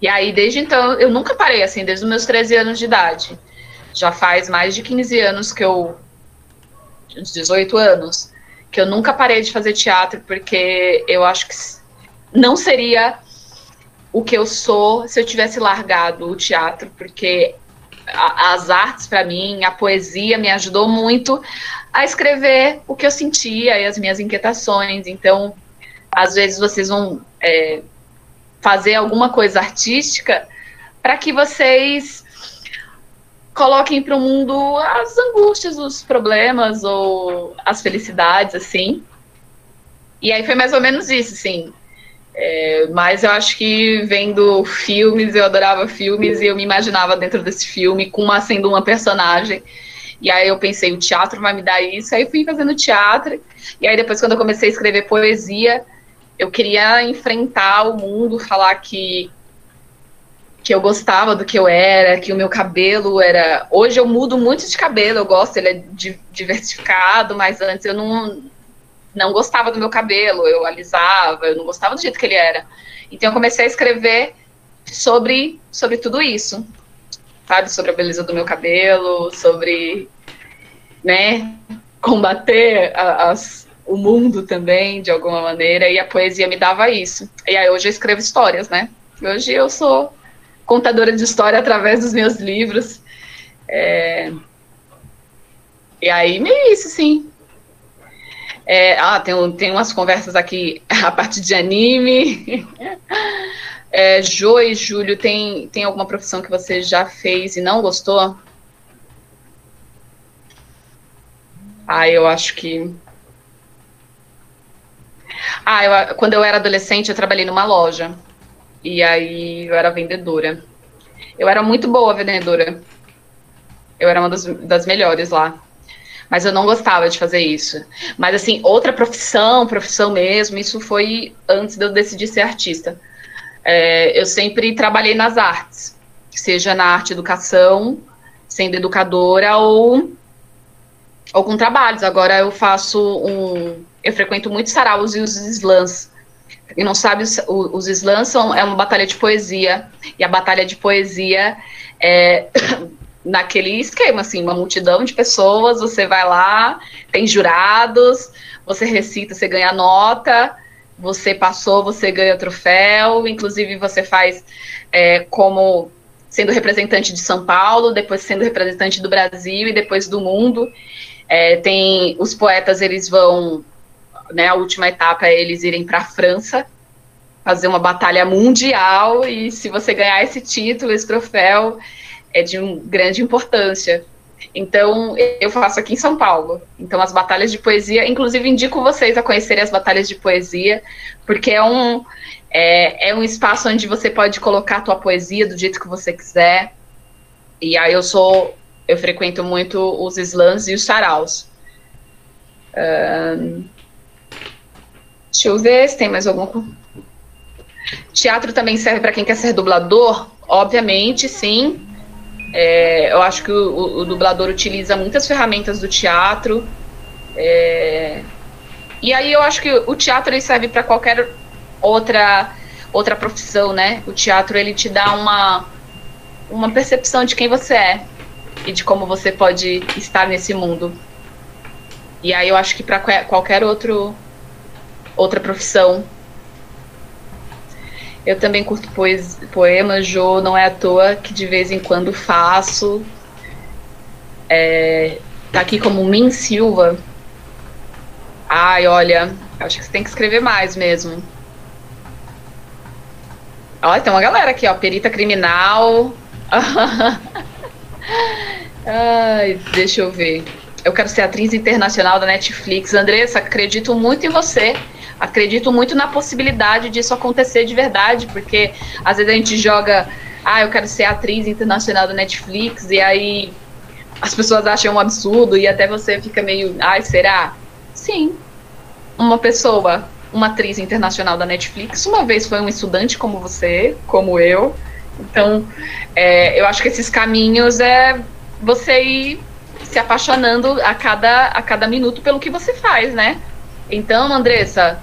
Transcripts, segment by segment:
E aí, desde então, eu nunca parei, assim, desde os meus 13 anos de idade. Já faz mais de 15 anos que eu. 18 anos, que eu nunca parei de fazer teatro, porque eu acho que não seria o que eu sou se eu tivesse largado o teatro, porque as artes, para mim, a poesia me ajudou muito a escrever o que eu sentia e as minhas inquietações. Então, às vezes vocês vão. É, fazer alguma coisa artística para que vocês coloquem para o mundo as angústias, os problemas ou as felicidades, assim. E aí foi mais ou menos isso, assim. É, mas eu acho que vendo filmes, eu adorava filmes e eu me imaginava dentro desse filme com uma, sendo uma personagem. E aí eu pensei, o teatro vai me dar isso. Aí fui fazendo teatro. E aí depois, quando eu comecei a escrever poesia, eu queria enfrentar o mundo, falar que que eu gostava do que eu era, que o meu cabelo era. Hoje eu mudo muito de cabelo, eu gosto, ele é diversificado, mas antes eu não não gostava do meu cabelo, eu alisava, eu não gostava do jeito que ele era. Então eu comecei a escrever sobre sobre tudo isso, sabe, sobre a beleza do meu cabelo, sobre, né, combater as o mundo também, de alguma maneira, e a poesia me dava isso. E aí hoje eu escrevo histórias, né? Hoje eu sou contadora de história através dos meus livros. É... E aí, meio isso, sim. É, ah, tem, tem umas conversas aqui a partir de anime. É, jo e Júlio, tem, tem alguma profissão que você já fez e não gostou? Ah, eu acho que ah, eu, quando eu era adolescente, eu trabalhei numa loja. E aí eu era vendedora. Eu era muito boa vendedora. Eu era uma das, das melhores lá. Mas eu não gostava de fazer isso. Mas, assim, outra profissão, profissão mesmo, isso foi antes de eu decidir ser artista. É, eu sempre trabalhei nas artes, seja na arte educação, sendo educadora, ou, ou com trabalhos. Agora eu faço um, eu frequento muito saraus e os slams. Quem não sabe, os, os slams são, é uma batalha de poesia. E a batalha de poesia é naquele esquema, assim, uma multidão de pessoas, você vai lá, tem jurados, você recita, você ganha nota, você passou, você ganha troféu, inclusive você faz é, como sendo representante de São Paulo, depois sendo representante do Brasil e depois do mundo. É, tem os poetas, eles vão né, a última etapa é eles irem para a França fazer uma batalha mundial e se você ganhar esse título, esse troféu, é de um, grande importância. Então, eu faço aqui em São Paulo. Então, as batalhas de poesia, inclusive indico vocês a conhecerem as batalhas de poesia, porque é um, é, é um espaço onde você pode colocar a tua poesia do jeito que você quiser. E aí eu sou, eu frequento muito os slams e os saraus. Um, Deixa eu ver se tem mais algum. Teatro também serve para quem quer ser dublador? Obviamente, sim. É, eu acho que o, o, o, dublador utiliza muitas ferramentas do teatro. É, e aí eu acho que o teatro ele serve para qualquer outra outra profissão, né? O teatro ele te dá uma uma percepção de quem você é e de como você pode estar nesse mundo. E aí eu acho que para qualquer outro outra profissão. Eu também curto poemas, Jo, não é à toa que de vez em quando faço. É, tá aqui como Min Silva. Ai, olha, acho que você tem que escrever mais mesmo. Olha, tem uma galera aqui, ó, perita criminal. Ai, deixa eu ver. Eu quero ser atriz internacional da Netflix. Andressa, acredito muito em você acredito muito na possibilidade disso acontecer de verdade, porque às vezes a gente joga, ah, eu quero ser atriz internacional da Netflix, e aí as pessoas acham um absurdo, e até você fica meio, ai, será? Sim. Uma pessoa, uma atriz internacional da Netflix, uma vez foi um estudante como você, como eu. Então, é, eu acho que esses caminhos é você ir se apaixonando a cada, a cada minuto pelo que você faz, né? Então, Andressa,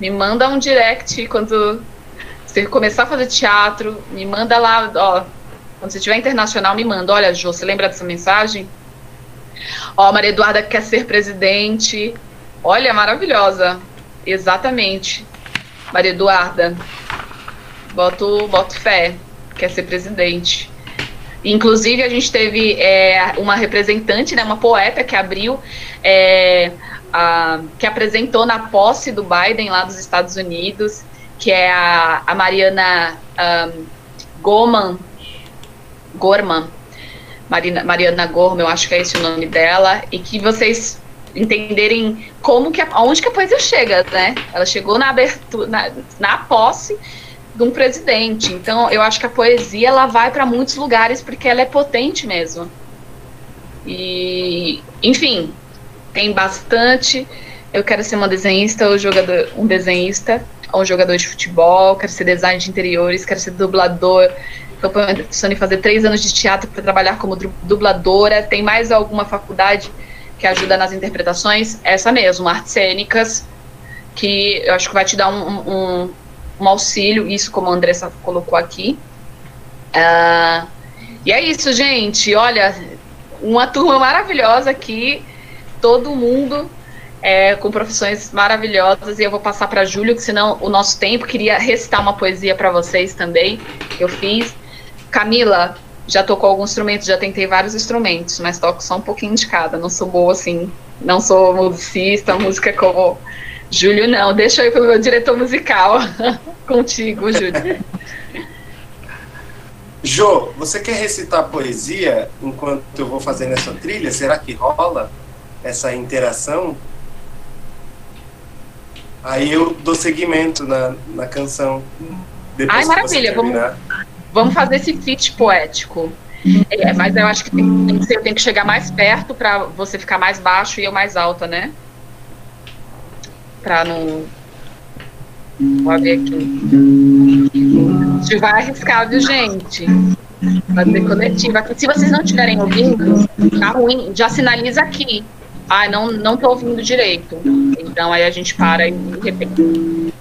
me manda um direct quando você começar a fazer teatro, me manda lá, ó. Quando você estiver internacional, me manda. Olha, Jô, você lembra dessa mensagem? Ó, Maria Eduarda quer ser presidente. Olha, maravilhosa. Exatamente. Maria Eduarda, boto, boto fé, quer ser presidente. Inclusive, a gente teve é, uma representante, né, uma poeta que abriu, é, a, que apresentou na posse do Biden lá dos Estados Unidos, que é a, a Mariana um, Goman, Gorman, Marina, Mariana Gorman, eu acho que é esse o nome dela, e que vocês entenderem como que, aonde que a poesia chega, né? Ela chegou na abertura, na, na posse de um presidente. Então, eu acho que a poesia ela vai para muitos lugares porque ela é potente mesmo. E, enfim, tem bastante. Eu quero ser uma desenhista ou jogador, um desenhista ou um jogador de futebol. Quero ser designer de interiores. Quero ser dublador. Estou pensando em fazer três anos de teatro para trabalhar como dubladora. Tem mais alguma faculdade que ajuda nas interpretações? Essa mesmo, artes cênicas, que eu acho que vai te dar um, um, um auxílio, isso como a Andressa colocou aqui. Uh, e é isso, gente. Olha, uma turma maravilhosa aqui, todo mundo é, com profissões maravilhosas. E eu vou passar para Júlio, que senão o nosso tempo queria recitar uma poesia para vocês também. Eu fiz. Camila, já tocou alguns instrumentos, já tentei vários instrumentos, mas toco só um pouquinho de cada. Não sou boa assim, não sou musicista, música como Júlio, não, deixa eu ir pro meu diretor musical. Contigo, Júlio. Jô, você quer recitar poesia enquanto eu vou fazendo essa trilha? Será que rola essa interação? Aí eu dou seguimento na, na canção. Ai, maravilha, vamos, vamos fazer esse feat poético. É, mas eu acho que tem, tem que ser, tenho que chegar mais perto para você ficar mais baixo e eu mais alta, né? Pra não. Vou ver aqui. A vai arriscar, viu, gente? Fazer coletiva. Se vocês não estiverem ouvindo, tá ruim. Já sinaliza aqui. Ah, não, não tô ouvindo direito. Então aí a gente para e repete.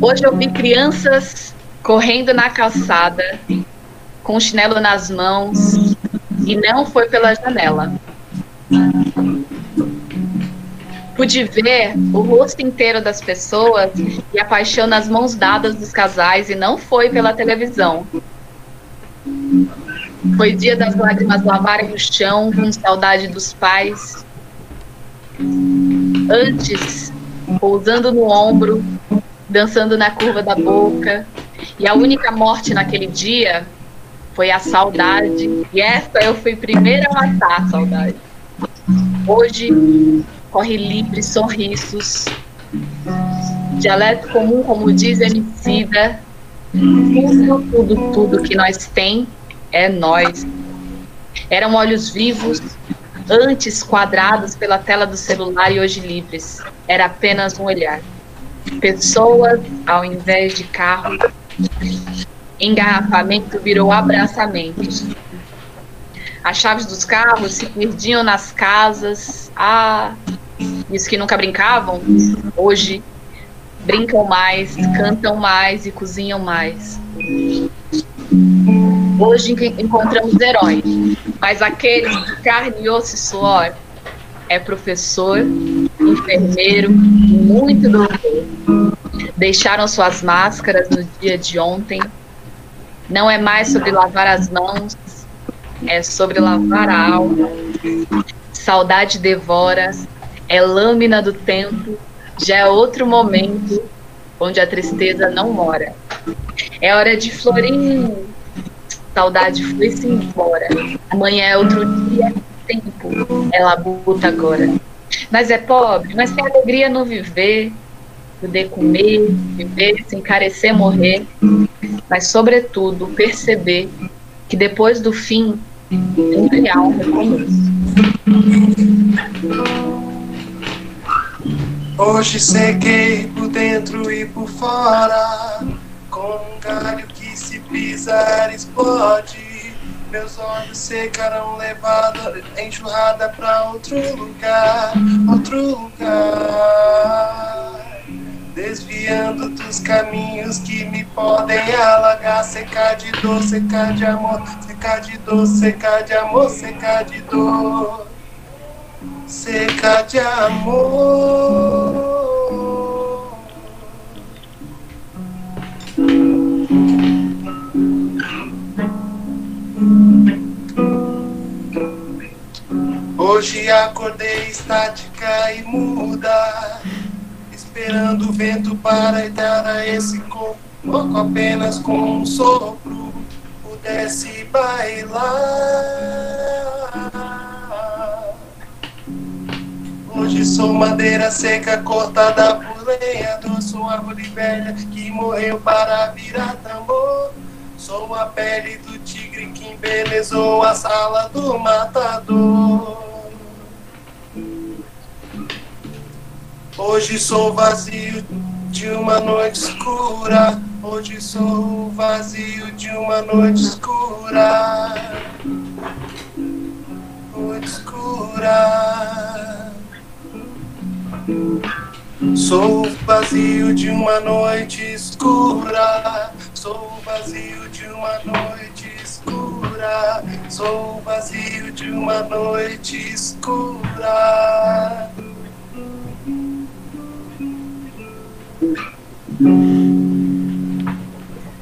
Hoje eu vi crianças correndo na calçada, com o chinelo nas mãos, e não foi pela janela. Pude ver o rosto inteiro das pessoas e a paixão nas mãos dadas dos casais, e não foi pela televisão. Foi dia das lágrimas lavarem o chão, com saudade dos pais. Antes, pousando no ombro, dançando na curva da boca, e a única morte naquele dia foi a saudade. E essa eu fui primeira a matar a saudade. Hoje corre livre sorrisos. Dialeto comum, como diz Emicida. Tudo, tudo, tudo que nós tem é nós. Eram olhos vivos, antes quadrados pela tela do celular e hoje livres. Era apenas um olhar. Pessoas ao invés de carro, Engarrafamento virou abraçamento. As chaves dos carros se perdiam nas casas. Ah, isso que nunca brincavam, hoje brincam mais, cantam mais e cozinham mais. Hoje encontramos heróis, mas aqueles de carne osso e suor é professor, enfermeiro, muito doutor deixaram suas máscaras no dia de ontem. Não é mais sobre lavar as mãos, é sobre lavar a alma. Saudade devora, é lâmina do tempo, já é outro momento onde a tristeza não mora. É hora de florinho, saudade foi-se embora. Amanhã é outro dia, tempo, ela buta agora. Mas é pobre, mas tem alegria no viver, poder comer, viver, se encarecer, morrer, mas, sobretudo, perceber que depois do fim sempre há um recomeço. Hoje sequei por dentro e por fora, com um galho que se pisar explode. Meus olhos secarão levado enxurrada pra outro lugar, outro lugar. Desviando dos caminhos que me podem alagar, secar de dor, secar de amor, secar de dor, secar de amor, secar de dor, secar de amor. Hoje acordei estática e muda, esperando o vento para dar a esse corpo apenas com um sopro pudesse bailar. Hoje sou madeira seca cortada por lenhador, sou árvore velha que morreu para virar tambor. Sou a pele do tigre que embelezou a sala do matador. Hoje sou vazio de uma noite escura. Hoje sou vazio de uma noite escura. Noite escura. Sou vazio de uma noite escura. Sou vazio de uma noite escura. Sou vazio de uma noite escura. Mm-hmm.